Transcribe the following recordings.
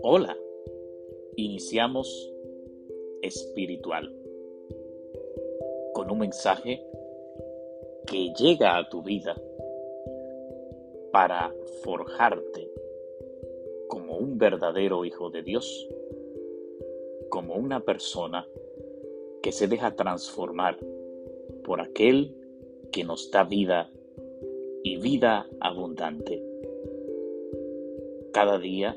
Hola, iniciamos espiritual con un mensaje que llega a tu vida para forjarte como un verdadero hijo de Dios, como una persona que se deja transformar por aquel que nos da vida y vida abundante. Cada día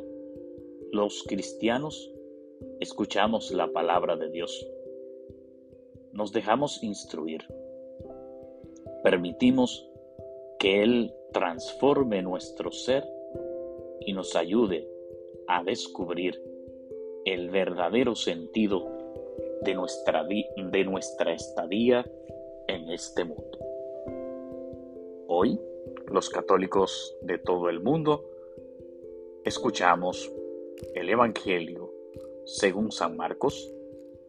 los cristianos escuchamos la palabra de Dios. Nos dejamos instruir. Permitimos que Él transforme nuestro ser y nos ayude a descubrir el verdadero sentido de nuestra, de nuestra estadía en este mundo. Hoy, los católicos de todo el mundo escuchamos el Evangelio según San Marcos,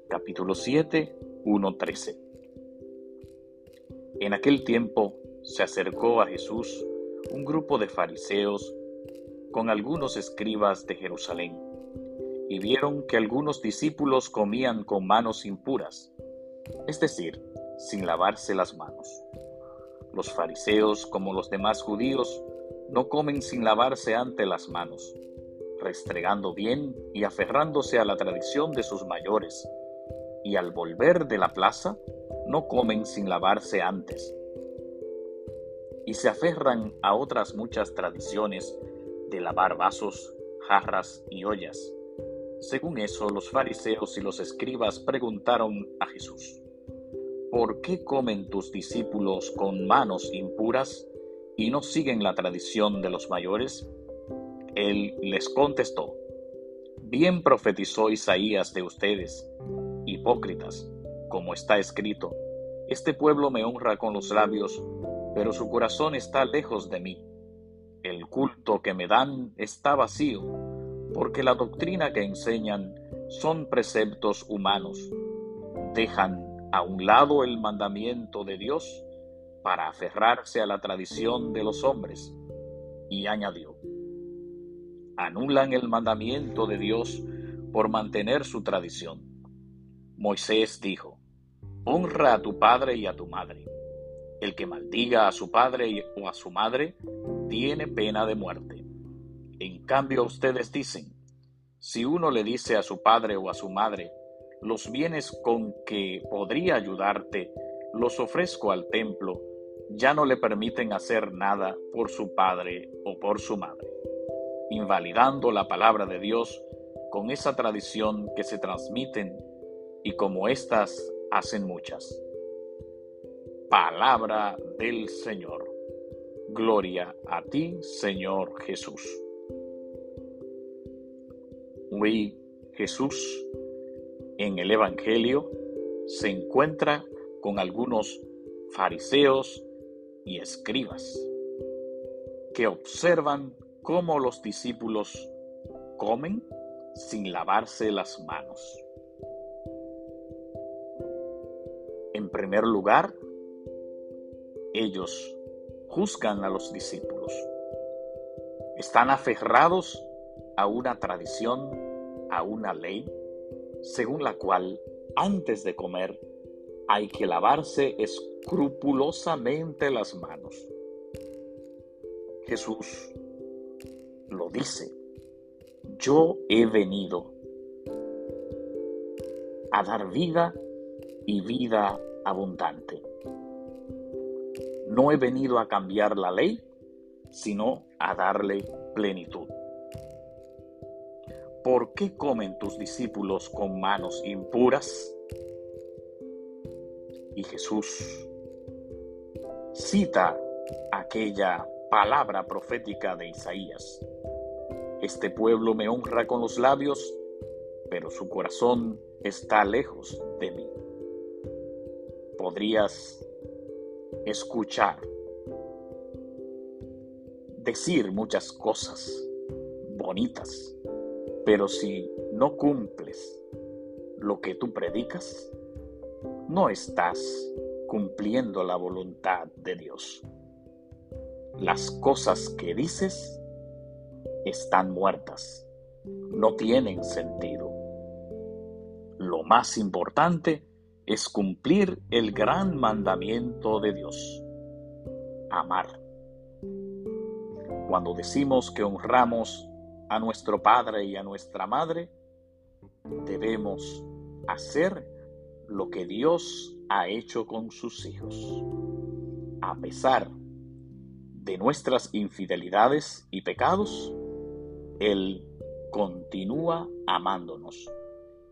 capítulo 7, 1, 13. En aquel tiempo se acercó a Jesús un grupo de fariseos con algunos escribas de Jerusalén, y vieron que algunos discípulos comían con manos impuras, es decir, sin lavarse las manos. Los fariseos, como los demás judíos, no comen sin lavarse ante las manos restregando bien y aferrándose a la tradición de sus mayores, y al volver de la plaza no comen sin lavarse antes. Y se aferran a otras muchas tradiciones de lavar vasos, jarras y ollas. Según eso, los fariseos y los escribas preguntaron a Jesús, ¿por qué comen tus discípulos con manos impuras y no siguen la tradición de los mayores? Él les contestó, Bien profetizó Isaías de ustedes, hipócritas, como está escrito, Este pueblo me honra con los labios, pero su corazón está lejos de mí. El culto que me dan está vacío, porque la doctrina que enseñan son preceptos humanos. Dejan a un lado el mandamiento de Dios para aferrarse a la tradición de los hombres. Y añadió, anulan el mandamiento de Dios por mantener su tradición. Moisés dijo, Honra a tu padre y a tu madre. El que maldiga a su padre o a su madre tiene pena de muerte. En cambio ustedes dicen, si uno le dice a su padre o a su madre, los bienes con que podría ayudarte, los ofrezco al templo, ya no le permiten hacer nada por su padre o por su madre invalidando la palabra de Dios con esa tradición que se transmiten y como éstas hacen muchas. Palabra del Señor. Gloria a ti, Señor Jesús. Jesús en el Evangelio se encuentra con algunos fariseos y escribas que observan cómo los discípulos comen sin lavarse las manos. En primer lugar, ellos juzgan a los discípulos. Están aferrados a una tradición, a una ley, según la cual antes de comer hay que lavarse escrupulosamente las manos. Jesús lo dice, yo he venido a dar vida y vida abundante. No he venido a cambiar la ley, sino a darle plenitud. ¿Por qué comen tus discípulos con manos impuras? Y Jesús cita aquella palabra profética de Isaías. Este pueblo me honra con los labios, pero su corazón está lejos de mí. Podrías escuchar, decir muchas cosas bonitas, pero si no cumples lo que tú predicas, no estás cumpliendo la voluntad de Dios. las cosas que dices están muertas, no tienen sentido. Lo más importante es cumplir el gran mandamiento de Dios, amar. Cuando decimos que honramos a nuestro Padre y a nuestra Madre, debemos hacer lo que Dios ha hecho con sus hijos. A pesar de nuestras infidelidades y pecados, Él continúa amándonos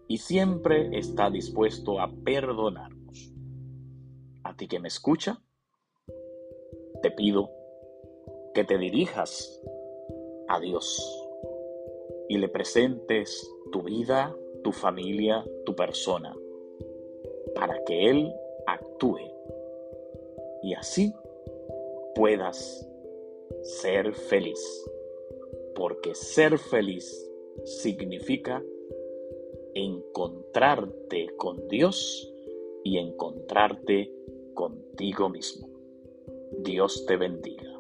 y siempre está dispuesto a perdonarnos. A ti que me escucha, te pido que te dirijas a Dios y le presentes tu vida, tu familia, tu persona, para que Él actúe y así puedas ser feliz, porque ser feliz significa encontrarte con Dios y encontrarte contigo mismo. Dios te bendiga.